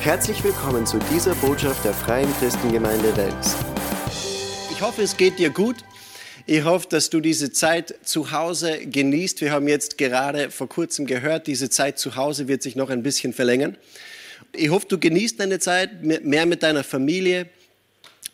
Herzlich willkommen zu dieser Botschaft der Freien Christengemeinde Wels. Ich hoffe, es geht dir gut. Ich hoffe, dass du diese Zeit zu Hause genießt. Wir haben jetzt gerade vor kurzem gehört, diese Zeit zu Hause wird sich noch ein bisschen verlängern. Ich hoffe, du genießt deine Zeit mehr mit deiner Familie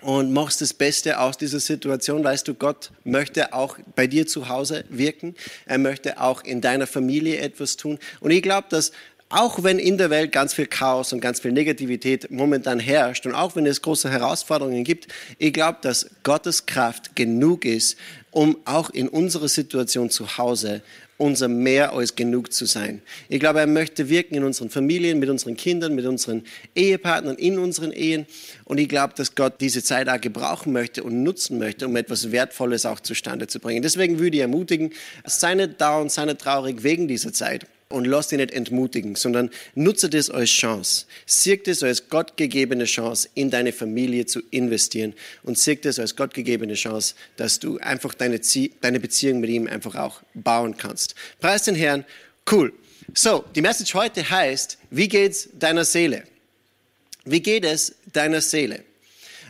und machst das Beste aus dieser Situation. Weißt du, Gott möchte auch bei dir zu Hause wirken. Er möchte auch in deiner Familie etwas tun. Und ich glaube, dass auch wenn in der Welt ganz viel Chaos und ganz viel Negativität momentan herrscht und auch wenn es große Herausforderungen gibt, ich glaube, dass Gottes Kraft genug ist, um auch in unserer Situation zu Hause unser mehr als genug zu sein. Ich glaube, er möchte wirken in unseren Familien, mit unseren Kindern, mit unseren Ehepartnern, in unseren Ehen. Und ich glaube, dass Gott diese Zeit auch gebrauchen möchte und nutzen möchte, um etwas Wertvolles auch zustande zu bringen. Deswegen würde ich ermutigen, sei nicht dauernd, sei nicht traurig wegen dieser Zeit und lass dich nicht entmutigen, sondern nutze das als Chance. Sieh das als gottgegebene Chance, in deine Familie zu investieren und sieh das als gottgegebene Chance, dass du einfach deine, deine Beziehung mit ihm einfach auch bauen kannst. Preis den Herrn. Cool. So, die Message heute heißt, wie geht's deiner Seele? Wie geht es deiner Seele?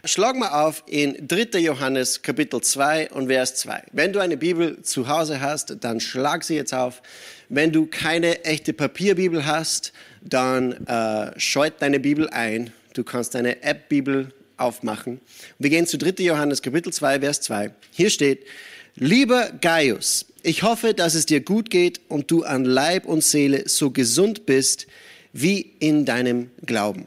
Schlag mal auf in 3. Johannes Kapitel 2 und Vers 2. Wenn du eine Bibel zu Hause hast, dann schlag sie jetzt auf. Wenn du keine echte Papierbibel hast, dann äh, scheut deine Bibel ein. Du kannst deine App-Bibel aufmachen. Wir gehen zu 3. Johannes Kapitel 2, Vers 2. Hier steht, Lieber Gaius, ich hoffe, dass es dir gut geht und du an Leib und Seele so gesund bist wie in deinem Glauben.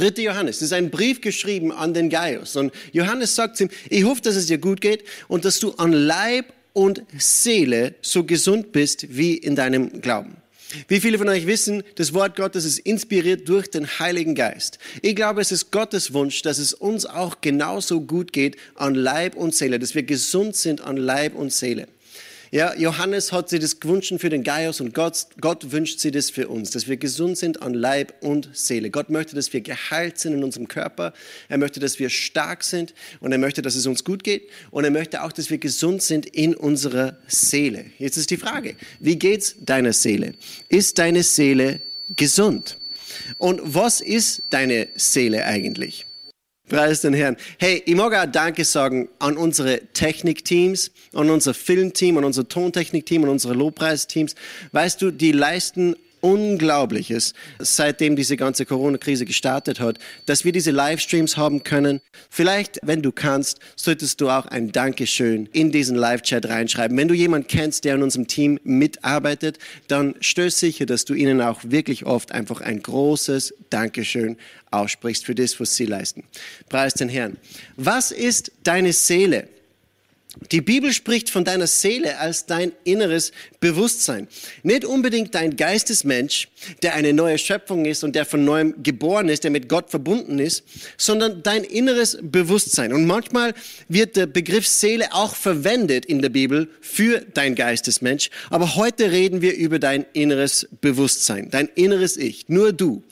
Dritte Johannes, das ist ein Brief geschrieben an den Gaius. Und Johannes sagt ihm, ich hoffe, dass es dir gut geht und dass du an Leib und Seele so gesund bist wie in deinem Glauben. Wie viele von euch wissen, das Wort Gottes ist inspiriert durch den Heiligen Geist. Ich glaube, es ist Gottes Wunsch, dass es uns auch genauso gut geht an Leib und Seele, dass wir gesund sind an Leib und Seele. Ja, Johannes hat sich das gewünscht für den Gaius und Gott, Gott wünscht sich das für uns, dass wir gesund sind an Leib und Seele. Gott möchte, dass wir geheilt sind in unserem Körper. Er möchte, dass wir stark sind und er möchte, dass es uns gut geht und er möchte auch, dass wir gesund sind in unserer Seele. Jetzt ist die Frage, wie geht's deiner Seele? Ist deine Seele gesund? Und was ist deine Seele eigentlich? Preis den Herrn. Hey, ich mag auch Danke sagen an unsere Technikteams, an unser Filmteam, an unser Tontechnikteam, an unsere Lobpreisteams. Weißt du, die leisten Unglaubliches, seitdem diese ganze Corona-Krise gestartet hat, dass wir diese Livestreams haben können. Vielleicht, wenn du kannst, solltest du auch ein Dankeschön in diesen Live-Chat reinschreiben. Wenn du jemanden kennst, der in unserem Team mitarbeitet, dann stöß sicher, dass du ihnen auch wirklich oft einfach ein großes Dankeschön aussprichst für das, was sie leisten. Preis den Herrn. Was ist deine Seele? Die Bibel spricht von deiner Seele als dein inneres Bewusstsein. Nicht unbedingt dein Geistesmensch, der eine neue Schöpfung ist und der von neuem geboren ist, der mit Gott verbunden ist, sondern dein inneres Bewusstsein. Und manchmal wird der Begriff Seele auch verwendet in der Bibel für dein Geistesmensch. Aber heute reden wir über dein inneres Bewusstsein, dein inneres Ich, nur du.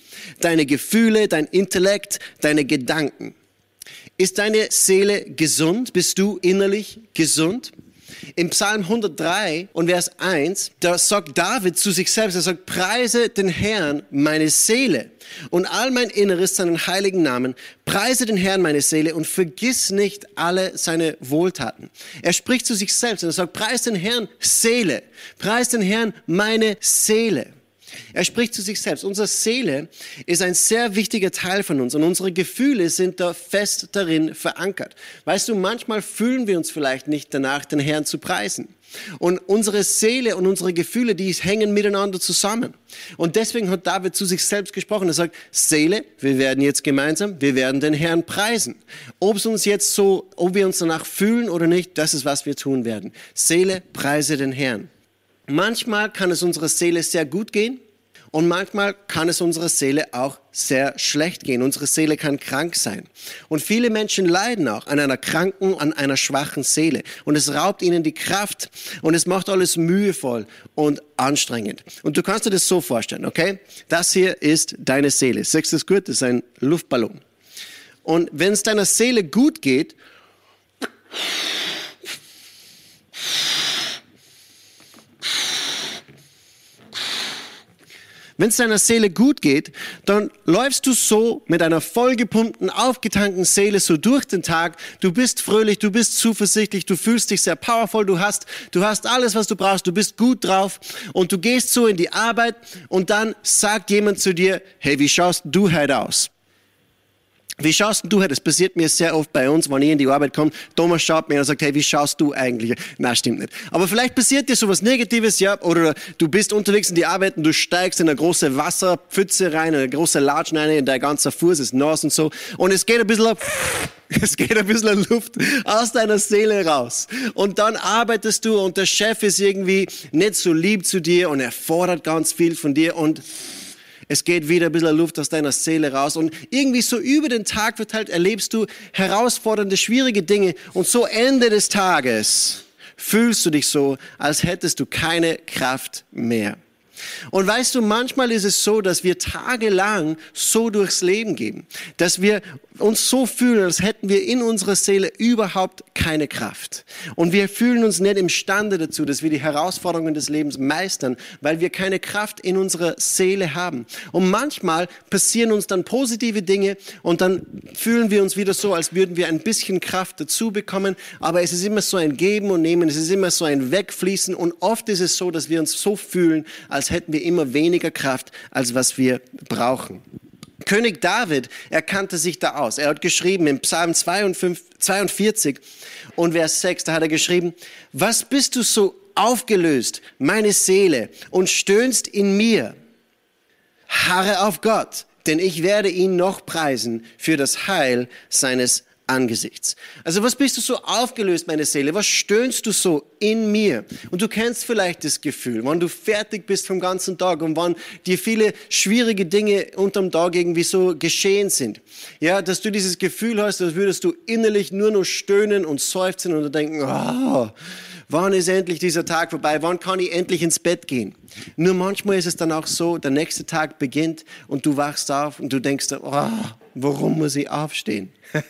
Deine Gefühle, dein Intellekt, deine Gedanken. Ist deine Seele gesund? Bist du innerlich gesund? Im Psalm 103 und Vers 1, da sagt David zu sich selbst, er sagt, preise den Herrn meine Seele und all mein Inneres seinen heiligen Namen, preise den Herrn meine Seele und vergiss nicht alle seine Wohltaten. Er spricht zu sich selbst und er sagt, preise den Herrn Seele, preise den Herrn meine Seele. Er spricht zu sich selbst. Unsere Seele ist ein sehr wichtiger Teil von uns und unsere Gefühle sind da fest darin verankert. Weißt du, manchmal fühlen wir uns vielleicht nicht danach, den Herrn zu preisen. Und unsere Seele und unsere Gefühle, die hängen miteinander zusammen. Und deswegen hat David zu sich selbst gesprochen. Er sagt, Seele, wir werden jetzt gemeinsam, wir werden den Herrn preisen. Ob es uns jetzt so, ob wir uns danach fühlen oder nicht, das ist, was wir tun werden. Seele, preise den Herrn. Manchmal kann es unserer Seele sehr gut gehen und manchmal kann es unserer Seele auch sehr schlecht gehen. Unsere Seele kann krank sein. Und viele Menschen leiden auch an einer kranken, an einer schwachen Seele. Und es raubt ihnen die Kraft und es macht alles mühevoll und anstrengend. Und du kannst dir das so vorstellen, okay? Das hier ist deine Seele. Du das gut? Das ist ein Luftballon. Und wenn es deiner Seele gut geht, Wenn es deiner Seele gut geht, dann läufst du so mit einer vollgepumpten, aufgetankten Seele so durch den Tag. Du bist fröhlich, du bist zuversichtlich, du fühlst dich sehr powerful, du hast, du hast alles, was du brauchst, du bist gut drauf und du gehst so in die Arbeit und dann sagt jemand zu dir, hey, wie schaust du heute aus? Wie schaust du Das passiert mir sehr oft bei uns, wenn ich in die Arbeit komme. Thomas schaut mir und sagt, hey, wie schaust du eigentlich? Na, stimmt nicht. Aber vielleicht passiert dir sowas Negatives, ja, oder du bist unterwegs in die Arbeit und du steigst in eine große Wasserpfütze rein, eine große Latschen rein, und dein ganzer Fuß ist nass und so. Und es geht ein bisschen, es geht ein bisschen Luft aus deiner Seele raus. Und dann arbeitest du und der Chef ist irgendwie nicht so lieb zu dir und er fordert ganz viel von dir und es geht wieder ein bisschen Luft aus deiner Seele raus. Und irgendwie so über den Tag verteilt erlebst du herausfordernde, schwierige Dinge. Und so Ende des Tages fühlst du dich so, als hättest du keine Kraft mehr. Und weißt du, manchmal ist es so, dass wir tagelang so durchs Leben gehen, dass wir uns so fühlen, als hätten wir in unserer Seele überhaupt keine Kraft. Und wir fühlen uns nicht imstande dazu, dass wir die Herausforderungen des Lebens meistern, weil wir keine Kraft in unserer Seele haben. Und manchmal passieren uns dann positive Dinge und dann fühlen wir uns wieder so, als würden wir ein bisschen Kraft dazu bekommen. Aber es ist immer so ein Geben und Nehmen, es ist immer so ein Wegfließen. Und oft ist es so, dass wir uns so fühlen, als hätten wir immer weniger Kraft, als was wir brauchen. König David erkannte sich da aus. Er hat geschrieben im Psalm 42 und Vers 6, da hat er geschrieben, was bist du so aufgelöst, meine Seele, und stöhnst in mir? Harre auf Gott, denn ich werde ihn noch preisen für das Heil seines Angesichts. Also was bist du so aufgelöst, meine Seele? Was stöhnst du so in mir? Und du kennst vielleicht das Gefühl, wenn du fertig bist vom ganzen Tag und wann dir viele schwierige Dinge unterm Tag irgendwie so geschehen sind. Ja, dass du dieses Gefühl hast, als würdest du innerlich nur noch stöhnen und seufzen und denken, oh, wann ist endlich dieser Tag vorbei? Wann kann ich endlich ins Bett gehen? Nur manchmal ist es dann auch so, der nächste Tag beginnt und du wachst auf und du denkst, oh, warum muss ich aufstehen?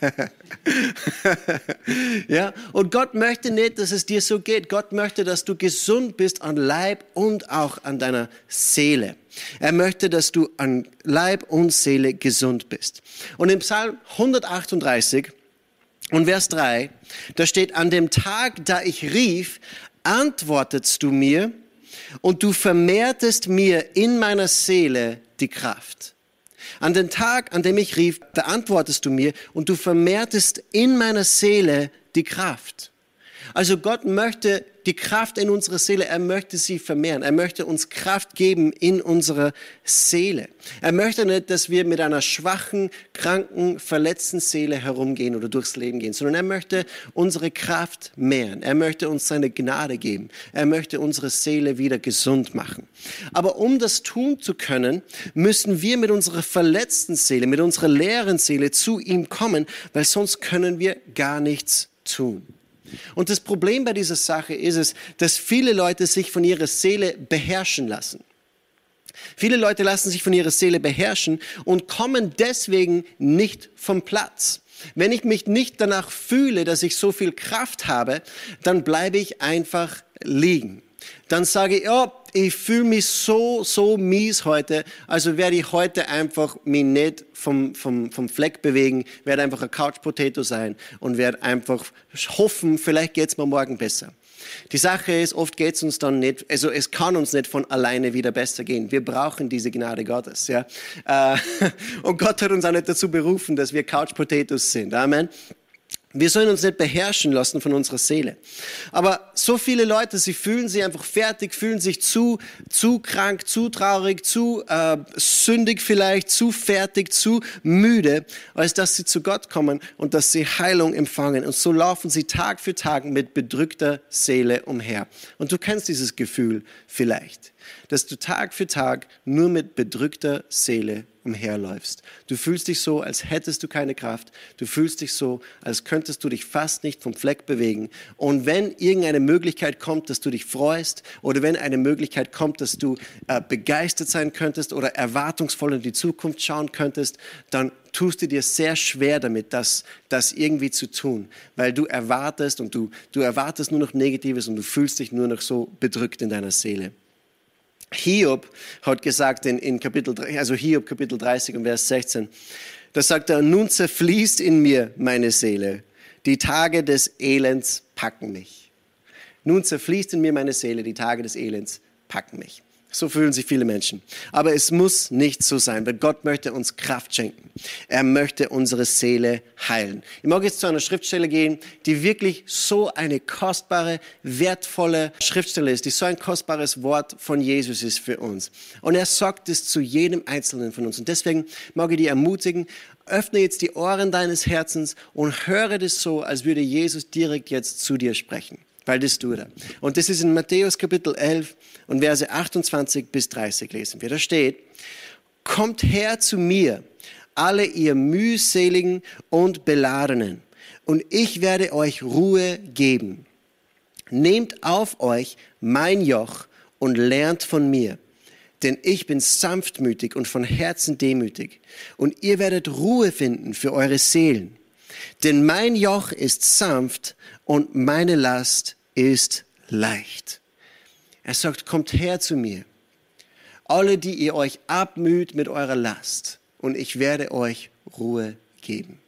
ja, und Gott möchte nicht, dass es dir so geht. Gott möchte, dass du gesund bist an Leib und auch an deiner Seele. Er möchte, dass du an Leib und Seele gesund bist. Und im Psalm 138 und Vers 3, da steht, an dem Tag, da ich rief, antwortetst du mir und du vermehrtest mir in meiner Seele die Kraft. An den Tag, an dem ich rief, da antwortest du mir und du vermehrtest in meiner Seele die Kraft. Also Gott möchte die Kraft in unserer Seele, er möchte sie vermehren. Er möchte uns Kraft geben in unserer Seele. Er möchte nicht, dass wir mit einer schwachen, kranken, verletzten Seele herumgehen oder durchs Leben gehen, sondern er möchte unsere Kraft mehren. Er möchte uns seine Gnade geben. Er möchte unsere Seele wieder gesund machen. Aber um das tun zu können, müssen wir mit unserer verletzten Seele, mit unserer leeren Seele zu ihm kommen, weil sonst können wir gar nichts tun. Und das Problem bei dieser Sache ist es, dass viele Leute sich von ihrer Seele beherrschen lassen. Viele Leute lassen sich von ihrer Seele beherrschen und kommen deswegen nicht vom Platz. Wenn ich mich nicht danach fühle, dass ich so viel Kraft habe, dann bleibe ich einfach liegen dann sage ich, oh, ich fühle mich so, so mies heute, also werde ich heute einfach mich nicht vom, vom, vom Fleck bewegen, werde einfach ein Couch Potato sein und werde einfach hoffen, vielleicht geht es mir morgen besser. Die Sache ist, oft geht es uns dann nicht, also es kann uns nicht von alleine wieder besser gehen. Wir brauchen diese Gnade Gottes. Ja? Äh, und Gott hat uns auch nicht dazu berufen, dass wir Couch Potatoes sind. Amen. Wir sollen uns nicht beherrschen lassen von unserer Seele. Aber so viele Leute, sie fühlen sich einfach fertig, fühlen sich zu, zu krank, zu traurig, zu äh, sündig vielleicht, zu fertig, zu müde, als dass sie zu Gott kommen und dass sie Heilung empfangen. Und so laufen sie Tag für Tag mit bedrückter Seele umher. Und du kennst dieses Gefühl vielleicht dass du Tag für Tag nur mit bedrückter Seele umherläufst. Du fühlst dich so, als hättest du keine Kraft. Du fühlst dich so, als könntest du dich fast nicht vom Fleck bewegen. Und wenn irgendeine Möglichkeit kommt, dass du dich freust oder wenn eine Möglichkeit kommt, dass du äh, begeistert sein könntest oder erwartungsvoll in die Zukunft schauen könntest, dann tust du dir sehr schwer damit, das, das irgendwie zu tun, weil du erwartest und du, du erwartest nur noch Negatives und du fühlst dich nur noch so bedrückt in deiner Seele. Hiob hat gesagt in, in Kapitel, also Hiob Kapitel 30 und Vers 16, da sagt er, nun zerfließt in mir meine Seele, die Tage des Elends packen mich. Nun zerfließt in mir meine Seele, die Tage des Elends packen mich. So fühlen sich viele Menschen. Aber es muss nicht so sein, weil Gott möchte uns Kraft schenken. Er möchte unsere Seele heilen. Ich mag jetzt zu einer Schriftstelle gehen, die wirklich so eine kostbare, wertvolle Schriftstelle ist, die so ein kostbares Wort von Jesus ist für uns. Und er sagt es zu jedem Einzelnen von uns. Und deswegen mag ich dich ermutigen, öffne jetzt die Ohren deines Herzens und höre das so, als würde Jesus direkt jetzt zu dir sprechen er. Und das ist in Matthäus Kapitel 11 und Verse 28 bis 30 lesen wir. Da steht, kommt her zu mir, alle ihr mühseligen und beladenen, und ich werde euch Ruhe geben. Nehmt auf euch mein Joch und lernt von mir, denn ich bin sanftmütig und von Herzen demütig, und ihr werdet Ruhe finden für eure Seelen. Denn mein Joch ist sanft und meine Last ist leicht. Er sagt, kommt her zu mir, alle, die ihr euch abmüht mit eurer Last, und ich werde euch Ruhe geben.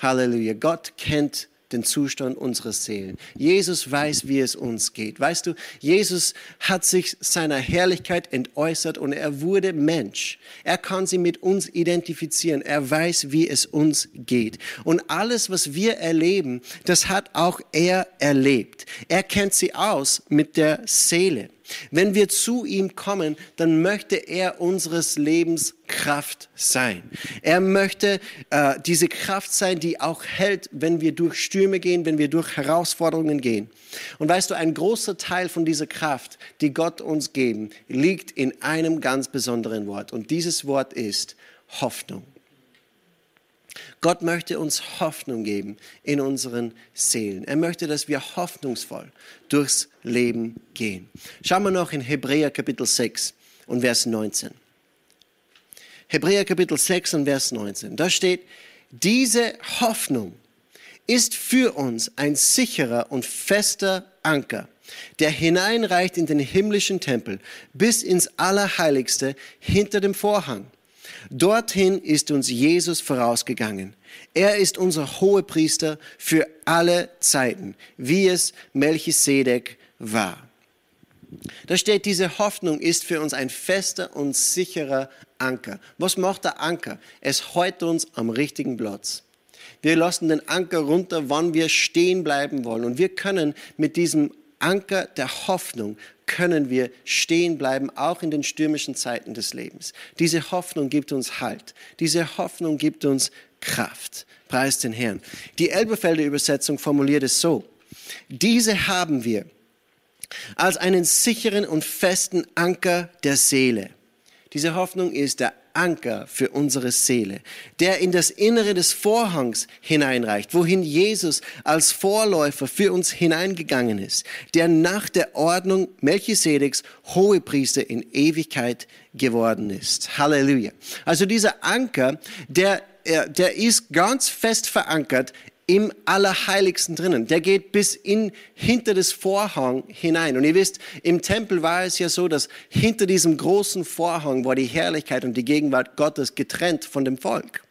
Halleluja. Gott kennt den Zustand unserer Seelen. Jesus weiß, wie es uns geht. Weißt du, Jesus hat sich seiner Herrlichkeit entäußert und er wurde Mensch. Er kann sie mit uns identifizieren. Er weiß, wie es uns geht. Und alles, was wir erleben, das hat auch er erlebt. Er kennt sie aus mit der Seele. Wenn wir zu ihm kommen, dann möchte er unseres Lebens Kraft sein. Er möchte äh, diese Kraft sein, die auch hält, wenn wir durch Stürme gehen, wenn wir durch Herausforderungen gehen. Und weißt du, ein großer Teil von dieser Kraft, die Gott uns geben, liegt in einem ganz besonderen Wort. Und dieses Wort ist Hoffnung. Gott möchte uns Hoffnung geben in unseren Seelen. Er möchte, dass wir hoffnungsvoll durchs Leben gehen. Schauen wir noch in Hebräer Kapitel 6 und Vers 19. Hebräer Kapitel 6 und Vers 19. Da steht, diese Hoffnung ist für uns ein sicherer und fester Anker, der hineinreicht in den himmlischen Tempel bis ins Allerheiligste hinter dem Vorhang Dorthin ist uns Jesus vorausgegangen. Er ist unser Hohepriester für alle Zeiten, wie es Melchisedek war. Da steht, diese Hoffnung ist für uns ein fester und sicherer Anker. Was macht der Anker? Es hält uns am richtigen Platz. Wir lassen den Anker runter, wann wir stehen bleiben wollen. Und wir können mit diesem Anker der Hoffnung können wir stehen bleiben, auch in den stürmischen Zeiten des Lebens. Diese Hoffnung gibt uns Halt. Diese Hoffnung gibt uns Kraft. Preis den Herrn. Die Elberfelder Übersetzung formuliert es so. Diese haben wir als einen sicheren und festen Anker der Seele. Diese Hoffnung ist der Anker für unsere Seele, der in das Innere des Vorhangs hineinreicht, wohin Jesus als Vorläufer für uns hineingegangen ist, der nach der Ordnung Melchisedeks Hohepriester in Ewigkeit geworden ist. Halleluja. Also dieser Anker, der, der ist ganz fest verankert im Allerheiligsten drinnen. Der geht bis in, hinter das Vorhang hinein. Und ihr wisst, im Tempel war es ja so, dass hinter diesem großen Vorhang war die Herrlichkeit und die Gegenwart Gottes getrennt von dem Volk.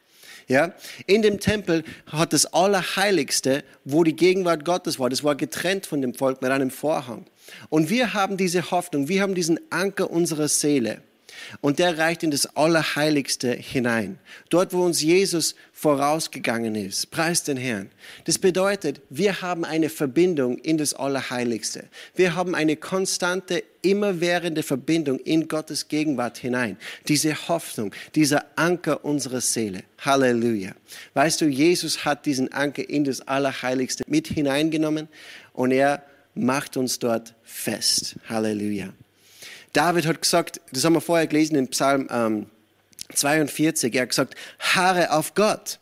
Ja, in dem Tempel hat das Allerheiligste, wo die Gegenwart Gottes war, das war getrennt von dem Volk mit einem Vorhang. Und wir haben diese Hoffnung, wir haben diesen Anker unserer Seele. Und der reicht in das Allerheiligste hinein. Dort, wo uns Jesus vorausgegangen ist. Preis den Herrn. Das bedeutet, wir haben eine Verbindung in das Allerheiligste. Wir haben eine konstante, immerwährende Verbindung in Gottes Gegenwart hinein. Diese Hoffnung, dieser Anker unserer Seele. Halleluja. Weißt du, Jesus hat diesen Anker in das Allerheiligste mit hineingenommen und er macht uns dort fest. Halleluja. David hat gesagt, das haben wir vorher gelesen in Psalm ähm, 42, er hat gesagt, harre auf Gott,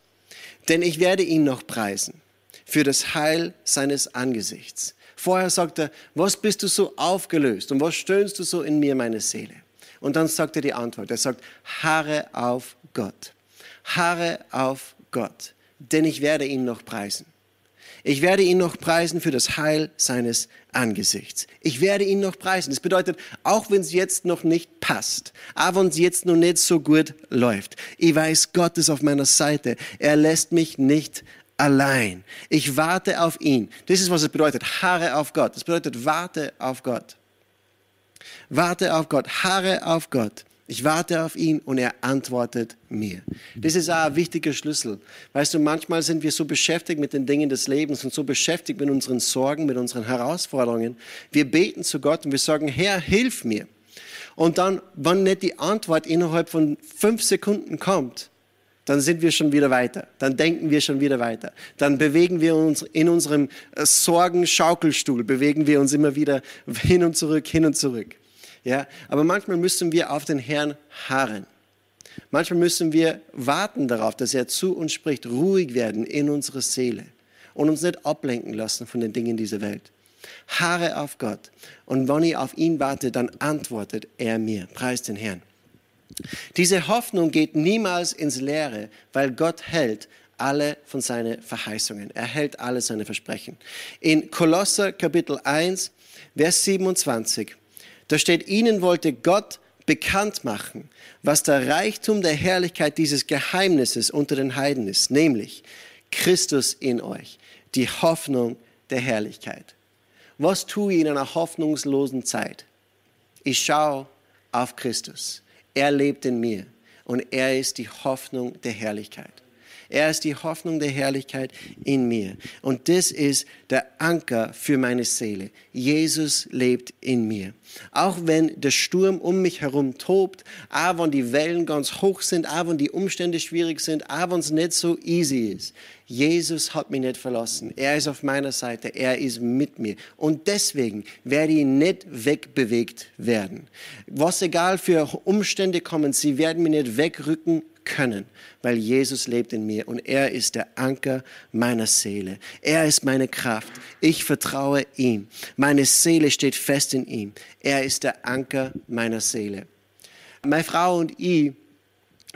denn ich werde ihn noch preisen für das Heil seines Angesichts. Vorher sagt er, was bist du so aufgelöst und was stöhnst du so in mir, meine Seele? Und dann sagt er die Antwort, er sagt, harre auf Gott, harre auf Gott, denn ich werde ihn noch preisen. Ich werde ihn noch preisen für das Heil seines Angesichts. Ich werde ihn noch preisen. Das bedeutet, auch wenn es jetzt noch nicht passt, auch wenn es jetzt noch nicht so gut läuft, ich weiß, Gott ist auf meiner Seite. Er lässt mich nicht allein. Ich warte auf ihn. Das ist, was es bedeutet. Harre auf Gott. Das bedeutet, warte auf Gott. Warte auf Gott. Harre auf Gott. Ich warte auf ihn und er antwortet mir. Das ist auch ein wichtiger Schlüssel. Weißt du, manchmal sind wir so beschäftigt mit den Dingen des Lebens und so beschäftigt mit unseren Sorgen, mit unseren Herausforderungen. Wir beten zu Gott und wir sagen, Herr, hilf mir. Und dann, wenn nicht die Antwort innerhalb von fünf Sekunden kommt, dann sind wir schon wieder weiter. Dann denken wir schon wieder weiter. Dann bewegen wir uns in unserem äh, Sorgenschaukelstuhl, bewegen wir uns immer wieder hin und zurück, hin und zurück. Ja, aber manchmal müssen wir auf den Herrn harren. Manchmal müssen wir warten darauf, dass er zu uns spricht, ruhig werden in unserer Seele und uns nicht ablenken lassen von den Dingen dieser Welt. Haare auf Gott. Und wenn ich auf ihn warte, dann antwortet er mir. Preis den Herrn. Diese Hoffnung geht niemals ins Leere, weil Gott hält alle von seinen Verheißungen. Er hält alle seine Versprechen. In Kolosser Kapitel 1, Vers 27 da steht, ihnen wollte Gott bekannt machen, was der Reichtum der Herrlichkeit dieses Geheimnisses unter den Heiden ist, nämlich Christus in euch, die Hoffnung der Herrlichkeit. Was tue ich in einer hoffnungslosen Zeit? Ich schaue auf Christus. Er lebt in mir und er ist die Hoffnung der Herrlichkeit. Er ist die Hoffnung der Herrlichkeit in mir. Und das ist der Anker für meine Seele. Jesus lebt in mir. Auch wenn der Sturm um mich herum tobt, auch wenn die Wellen ganz hoch sind, auch wenn die Umstände schwierig sind, auch wenn es nicht so easy ist. Jesus hat mich nicht verlassen. Er ist auf meiner Seite. Er ist mit mir. Und deswegen werde ich nicht wegbewegt werden. Was egal für Umstände kommen, sie werden mich nicht wegrücken können, weil Jesus lebt in mir und er ist der Anker meiner Seele. Er ist meine Kraft. Ich vertraue ihm. Meine Seele steht fest in ihm. Er ist der Anker meiner Seele. Meine Frau und ich,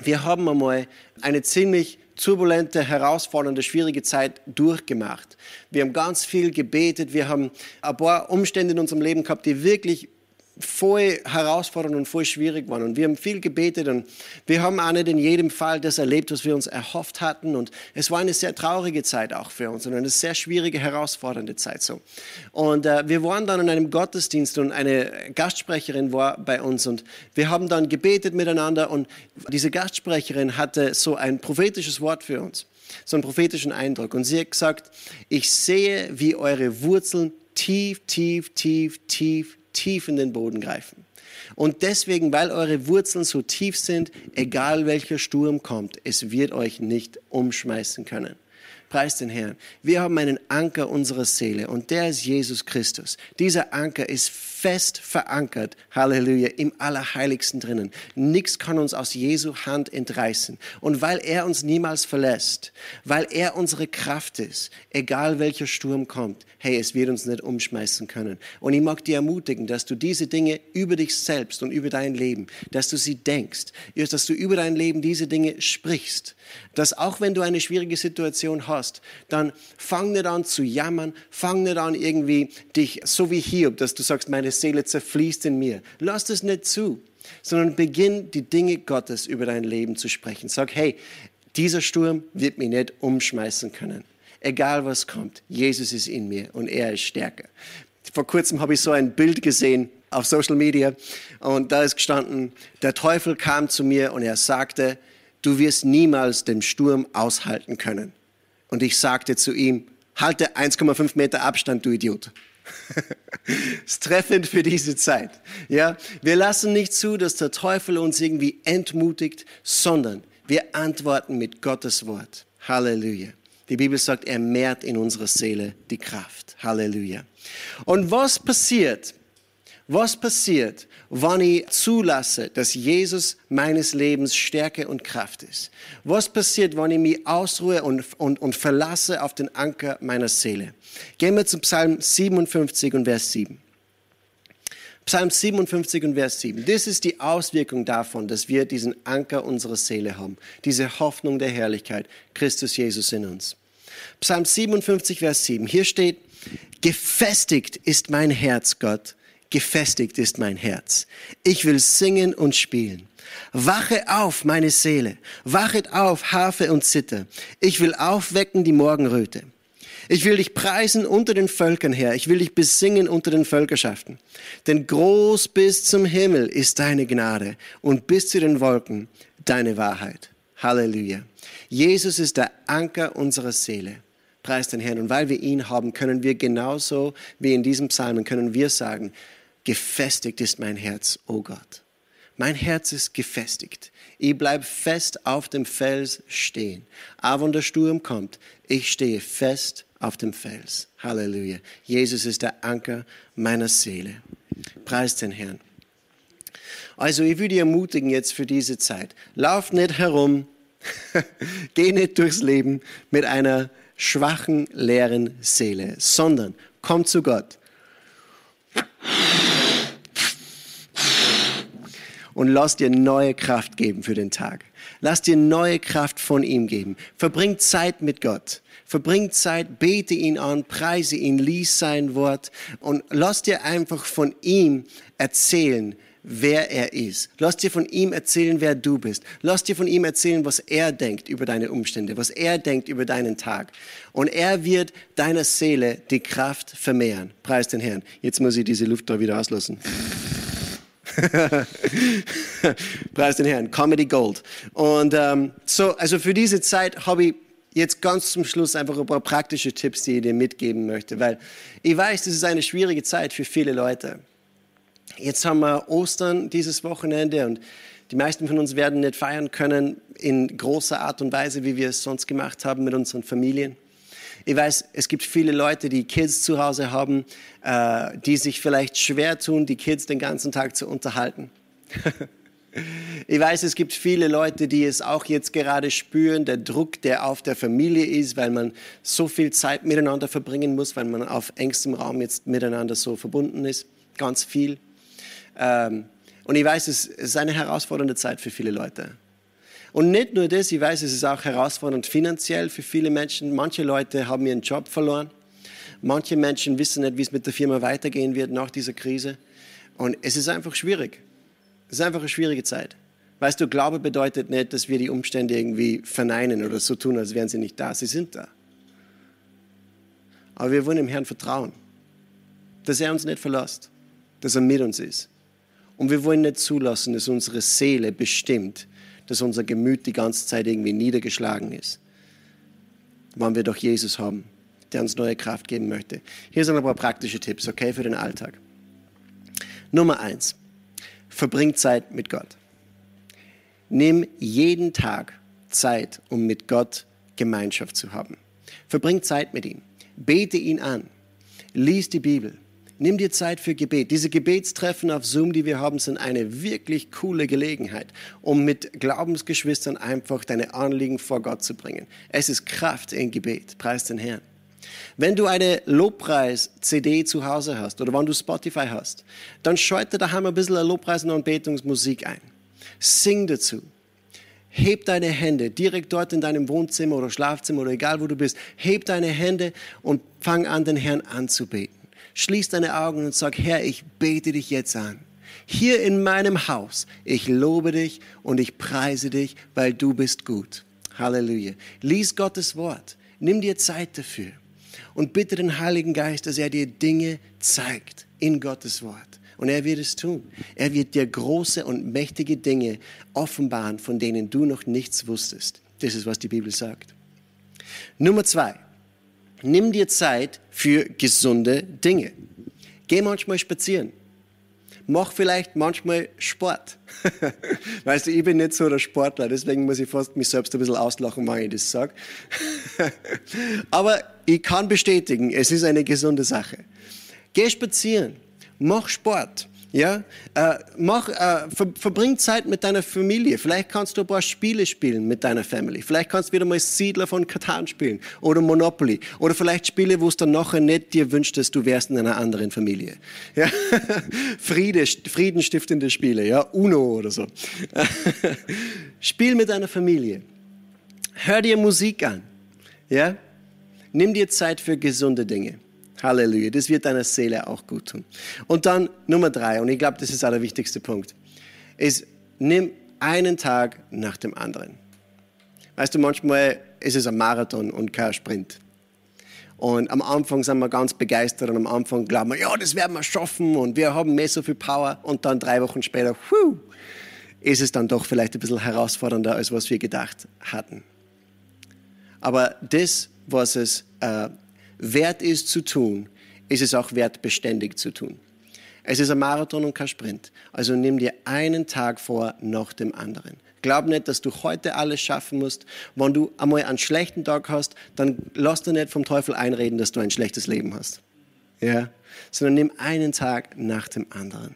wir haben einmal eine ziemlich turbulente, herausfordernde, schwierige Zeit durchgemacht. Wir haben ganz viel gebetet. Wir haben ein paar Umstände in unserem Leben gehabt, die wirklich voll herausfordernd und voll schwierig waren. Und wir haben viel gebetet und wir haben auch nicht in jedem Fall das erlebt, was wir uns erhofft hatten. Und es war eine sehr traurige Zeit auch für uns und eine sehr schwierige, herausfordernde Zeit so. Und äh, wir waren dann in einem Gottesdienst und eine Gastsprecherin war bei uns und wir haben dann gebetet miteinander und diese Gastsprecherin hatte so ein prophetisches Wort für uns, so einen prophetischen Eindruck. Und sie hat gesagt, ich sehe, wie eure Wurzeln tief, tief, tief, tief, tief in den Boden greifen. Und deswegen, weil eure Wurzeln so tief sind, egal welcher Sturm kommt, es wird euch nicht umschmeißen können. Preis den Herrn. Wir haben einen Anker unserer Seele und der ist Jesus Christus. Dieser Anker ist fest verankert, Halleluja, im Allerheiligsten drinnen. Nichts kann uns aus Jesu Hand entreißen. Und weil er uns niemals verlässt, weil er unsere Kraft ist, egal welcher Sturm kommt, hey, es wird uns nicht umschmeißen können. Und ich mag dir ermutigen, dass du diese Dinge über dich selbst und über dein Leben, dass du sie denkst, dass du über dein Leben diese Dinge sprichst. Dass auch wenn du eine schwierige Situation hast, dann fang nicht an zu jammern, fang nicht an irgendwie dich, so wie Hiob, dass du sagst, meine Seele zerfließt in mir. Lass das nicht zu, sondern beginn die Dinge Gottes über dein Leben zu sprechen. Sag, hey, dieser Sturm wird mich nicht umschmeißen können. Egal was kommt, Jesus ist in mir und er ist stärker. Vor kurzem habe ich so ein Bild gesehen auf Social Media und da ist gestanden, der Teufel kam zu mir und er sagte, du wirst niemals den Sturm aushalten können. Und ich sagte zu ihm, halte 1,5 Meter Abstand, du Idiot. Ist treffend für diese Zeit. Ja, wir lassen nicht zu, dass der Teufel uns irgendwie entmutigt, sondern wir antworten mit Gottes Wort. Halleluja. Die Bibel sagt, er mehrt in unserer Seele die Kraft. Halleluja. Und was passiert, was passiert, wenn ich zulasse, dass Jesus meines Lebens Stärke und Kraft ist? Was passiert, wenn ich mich ausruhe und, und, und verlasse auf den Anker meiner Seele? Gehen wir zu Psalm 57 und Vers 7. Psalm 57 und Vers 7. Das ist die Auswirkung davon, dass wir diesen Anker unserer Seele haben. Diese Hoffnung der Herrlichkeit, Christus Jesus in uns. Psalm 57, Vers 7. Hier steht, gefestigt ist mein Herz, Gott, gefestigt ist mein Herz. Ich will singen und spielen. Wache auf, meine Seele, wachet auf, Harfe und Zither. Ich will aufwecken die Morgenröte. Ich will dich preisen unter den Völkern her. Ich will dich besingen unter den Völkerschaften. Denn groß bis zum Himmel ist deine Gnade und bis zu den Wolken deine Wahrheit. Halleluja. Jesus ist der Anker unserer Seele. Preis den Herrn. Und weil wir ihn haben, können wir genauso wie in diesem Psalmen, können wir sagen, gefestigt ist mein Herz, o oh Gott. Mein Herz ist gefestigt. Ich bleibe fest auf dem Fels stehen. Aber wenn der Sturm kommt, ich stehe fest auf dem Fels. Halleluja. Jesus ist der Anker meiner Seele. Preis den Herrn. Also ich würde ermutigen jetzt für diese Zeit. Lauf nicht herum, geh nicht durchs Leben mit einer schwachen, leeren Seele, sondern komm zu Gott. Und lass dir neue Kraft geben für den Tag. Lass dir neue Kraft von ihm geben. Verbring Zeit mit Gott. Verbring Zeit, bete ihn an, preise ihn, lies sein Wort und lass dir einfach von ihm erzählen, wer er ist. Lass dir von ihm erzählen, wer du bist. Lass dir von ihm erzählen, was er denkt über deine Umstände, was er denkt über deinen Tag. Und er wird deiner Seele die Kraft vermehren. Preis den Herrn. Jetzt muss ich diese Luft da wieder auslassen. Preis den Herrn. Comedy Gold. Und ähm, so, also für diese Zeit habe ich jetzt ganz zum Schluss einfach ein paar praktische Tipps, die ich dir mitgeben möchte, weil ich weiß, das ist eine schwierige Zeit für viele Leute. Jetzt haben wir Ostern dieses Wochenende und die meisten von uns werden nicht feiern können in großer Art und Weise, wie wir es sonst gemacht haben mit unseren Familien. Ich weiß, es gibt viele Leute, die Kids zu Hause haben, äh, die sich vielleicht schwer tun, die Kids den ganzen Tag zu unterhalten. Ich weiß, es gibt viele Leute, die es auch jetzt gerade spüren, der Druck, der auf der Familie ist, weil man so viel Zeit miteinander verbringen muss, weil man auf engstem Raum jetzt miteinander so verbunden ist, ganz viel. Ähm, und ich weiß, es ist eine herausfordernde Zeit für viele Leute. Und nicht nur das, ich weiß, es ist auch herausfordernd finanziell für viele Menschen. Manche Leute haben ihren Job verloren. Manche Menschen wissen nicht, wie es mit der Firma weitergehen wird nach dieser Krise. Und es ist einfach schwierig. Es ist einfach eine schwierige Zeit. Weißt du, Glaube bedeutet nicht, dass wir die Umstände irgendwie verneinen oder so tun, als wären sie nicht da. Sie sind da. Aber wir wollen dem Herrn vertrauen, dass er uns nicht verlässt, dass er mit uns ist. Und wir wollen nicht zulassen, dass unsere Seele bestimmt, dass unser Gemüt die ganze Zeit irgendwie niedergeschlagen ist. Wann wir doch Jesus haben, der uns neue Kraft geben möchte. Hier sind ein paar praktische Tipps, okay, für den Alltag. Nummer eins verbring Zeit mit Gott. Nimm jeden Tag Zeit, um mit Gott Gemeinschaft zu haben. Verbring Zeit mit ihm. Bete ihn an. Lies die Bibel. Nimm dir Zeit für Gebet. Diese Gebetstreffen auf Zoom, die wir haben, sind eine wirklich coole Gelegenheit, um mit Glaubensgeschwistern einfach deine Anliegen vor Gott zu bringen. Es ist Kraft in Gebet. Preis den Herrn. Wenn du eine Lobpreis-CD zu Hause hast oder wenn du Spotify hast, dann schalte daheim ein bisschen Lobpreis- und Anbetungsmusik ein. Sing dazu. Heb deine Hände direkt dort in deinem Wohnzimmer oder Schlafzimmer oder egal wo du bist. Heb deine Hände und fang an, den Herrn anzubeten. Schließ deine Augen und sag, Herr, ich bete dich jetzt an. Hier in meinem Haus, ich lobe dich und ich preise dich, weil du bist gut. Halleluja. Lies Gottes Wort. Nimm dir Zeit dafür und bitte den Heiligen Geist, dass er dir Dinge zeigt in Gottes Wort. Und er wird es tun. Er wird dir große und mächtige Dinge offenbaren, von denen du noch nichts wusstest. Das ist, was die Bibel sagt. Nummer zwei. Nimm dir Zeit für gesunde Dinge. Geh manchmal spazieren mach vielleicht manchmal Sport. weißt du, ich bin nicht so der Sportler, deswegen muss ich fast mich selbst ein bisschen auslachen, wenn ich das sage. Aber ich kann bestätigen, es ist eine gesunde Sache. Geh spazieren, mach Sport, ja, äh, mach, äh, ver, verbring Zeit mit deiner Familie. Vielleicht kannst du ein paar Spiele spielen mit deiner Family. Vielleicht kannst du wieder mal Siedler von Katan spielen oder Monopoly. Oder vielleicht Spiele, wo es dann nachher nicht dir wünscht, dass du wärst in einer anderen Familie. Ja? Friede, friedenstiftende Spiele, ja, Uno oder so. Spiel mit deiner Familie. Hör dir Musik an. Ja? Nimm dir Zeit für gesunde Dinge. Halleluja. Das wird deiner Seele auch gut tun. Und dann Nummer drei, und ich glaube, das ist auch der wichtigste Punkt, ist, nimm einen Tag nach dem anderen. Weißt du, manchmal ist es ein Marathon und kein Sprint. Und am Anfang sind wir ganz begeistert und am Anfang glauben wir, ja, das werden wir schaffen und wir haben mehr so viel Power. Und dann drei Wochen später, puh, ist es dann doch vielleicht ein bisschen herausfordernder, als was wir gedacht hatten. Aber das, was es äh, wert ist zu tun, ist es auch wert, beständig zu tun. Es ist ein Marathon und kein Sprint. Also nimm dir einen Tag vor nach dem anderen. Glaub nicht, dass du heute alles schaffen musst. Wenn du einmal einen schlechten Tag hast, dann lass dir nicht vom Teufel einreden, dass du ein schlechtes Leben hast. Ja? Sondern nimm einen Tag nach dem anderen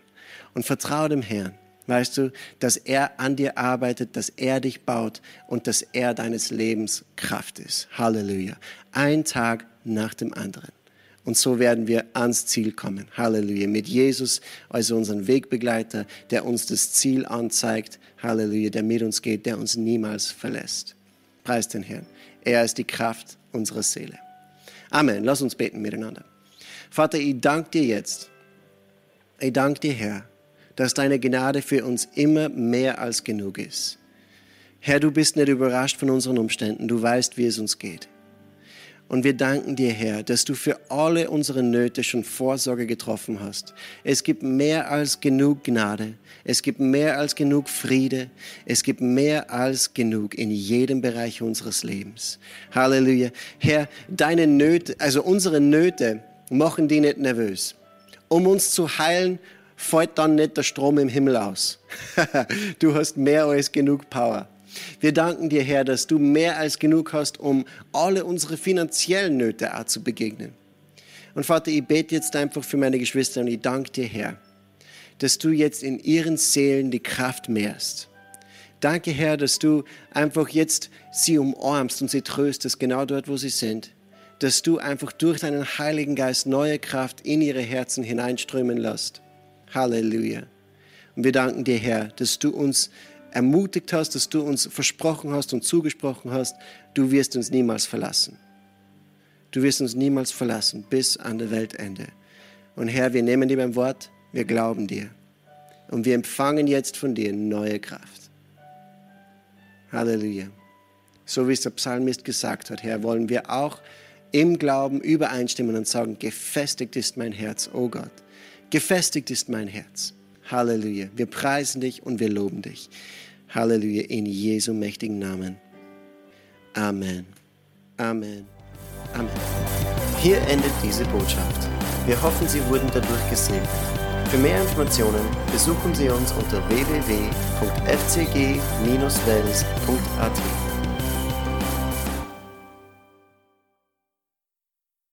und vertraue dem Herrn. Weißt du, dass er an dir arbeitet, dass er dich baut und dass er deines Lebens Kraft ist. Halleluja. Ein Tag nach dem anderen. Und so werden wir ans Ziel kommen. Halleluja. Mit Jesus als unseren Wegbegleiter, der uns das Ziel anzeigt. Halleluja. Der mit uns geht, der uns niemals verlässt. Preis den Herrn. Er ist die Kraft unserer Seele. Amen. Lass uns beten miteinander. Vater, ich danke dir jetzt. Ich danke dir, Herr, dass deine Gnade für uns immer mehr als genug ist. Herr, du bist nicht überrascht von unseren Umständen. Du weißt, wie es uns geht. Und wir danken dir, Herr, dass du für alle unsere Nöte schon Vorsorge getroffen hast. Es gibt mehr als genug Gnade. Es gibt mehr als genug Friede. Es gibt mehr als genug in jedem Bereich unseres Lebens. Halleluja. Herr, deine Nöte, also unsere Nöte, machen die nicht nervös. Um uns zu heilen, fällt dann nicht der Strom im Himmel aus. du hast mehr als genug Power. Wir danken dir, Herr, dass du mehr als genug hast, um alle unsere finanziellen Nöte auch zu begegnen. Und Vater, ich bete jetzt einfach für meine Geschwister und ich danke dir, Herr, dass du jetzt in ihren Seelen die Kraft mehrst. Danke, Herr, dass du einfach jetzt sie umarmst und sie tröstest, genau dort, wo sie sind. Dass du einfach durch deinen Heiligen Geist neue Kraft in ihre Herzen hineinströmen lässt. Halleluja. Und wir danken dir, Herr, dass du uns ermutigt hast, dass du uns versprochen hast und zugesprochen hast, du wirst uns niemals verlassen. Du wirst uns niemals verlassen bis an der Weltende. Und Herr, wir nehmen dir beim Wort, wir glauben dir. Und wir empfangen jetzt von dir neue Kraft. Halleluja. So wie es der Psalmist gesagt hat, Herr, wollen wir auch im Glauben übereinstimmen und sagen, gefestigt ist mein Herz, oh Gott. Gefestigt ist mein Herz. Halleluja. Wir preisen dich und wir loben dich. Halleluja, in Jesu mächtigen Namen. Amen. Amen. Amen. Hier endet diese Botschaft. Wir hoffen, Sie wurden dadurch gesegnet. Für mehr Informationen besuchen Sie uns unter www.fcg-wells.at.